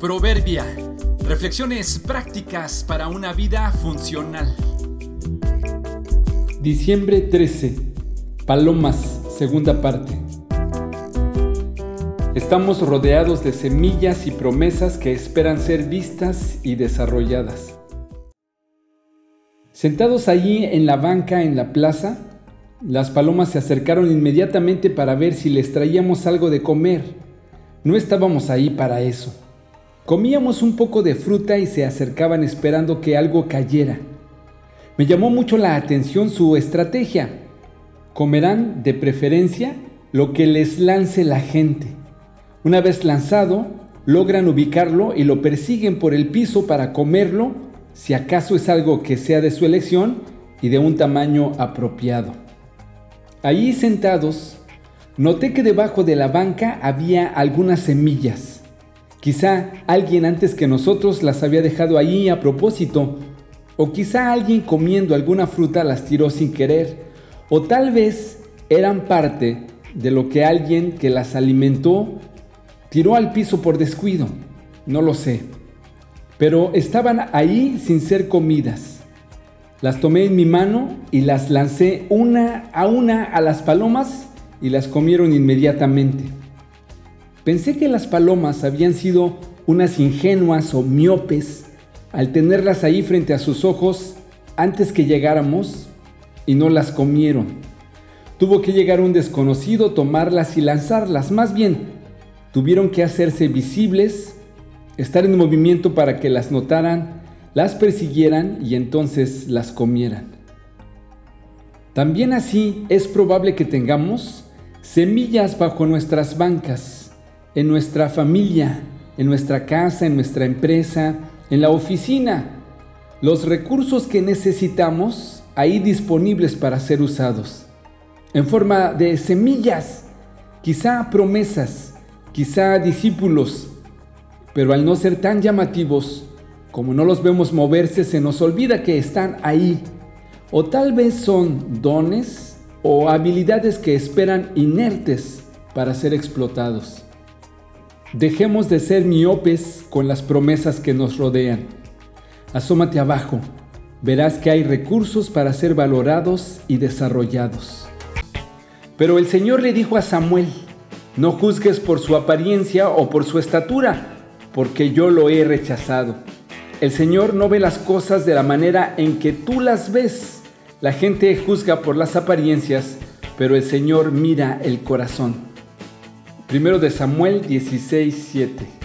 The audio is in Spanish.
Proverbia. Reflexiones prácticas para una vida funcional. Diciembre 13. Palomas, segunda parte. Estamos rodeados de semillas y promesas que esperan ser vistas y desarrolladas. Sentados allí en la banca en la plaza, las palomas se acercaron inmediatamente para ver si les traíamos algo de comer. No estábamos ahí para eso. Comíamos un poco de fruta y se acercaban esperando que algo cayera. Me llamó mucho la atención su estrategia. Comerán de preferencia lo que les lance la gente. Una vez lanzado, logran ubicarlo y lo persiguen por el piso para comerlo, si acaso es algo que sea de su elección y de un tamaño apropiado. Allí sentados, noté que debajo de la banca había algunas semillas. Quizá alguien antes que nosotros las había dejado allí a propósito, o quizá alguien comiendo alguna fruta las tiró sin querer, o tal vez eran parte de lo que alguien que las alimentó tiró al piso por descuido, no lo sé. Pero estaban ahí sin ser comidas. Las tomé en mi mano y las lancé una a una a las palomas y las comieron inmediatamente. Pensé que las palomas habían sido unas ingenuas o miopes al tenerlas ahí frente a sus ojos antes que llegáramos y no las comieron. Tuvo que llegar un desconocido, tomarlas y lanzarlas. Más bien, tuvieron que hacerse visibles, estar en movimiento para que las notaran, las persiguieran y entonces las comieran. También así es probable que tengamos semillas bajo nuestras bancas en nuestra familia, en nuestra casa, en nuestra empresa, en la oficina. Los recursos que necesitamos ahí disponibles para ser usados. En forma de semillas, quizá promesas, quizá discípulos, pero al no ser tan llamativos, como no los vemos moverse, se nos olvida que están ahí. O tal vez son dones o habilidades que esperan inertes para ser explotados. Dejemos de ser miopes con las promesas que nos rodean. Asómate abajo, verás que hay recursos para ser valorados y desarrollados. Pero el Señor le dijo a Samuel, no juzgues por su apariencia o por su estatura, porque yo lo he rechazado. El Señor no ve las cosas de la manera en que tú las ves. La gente juzga por las apariencias, pero el Señor mira el corazón. Primero de Samuel 16, 7.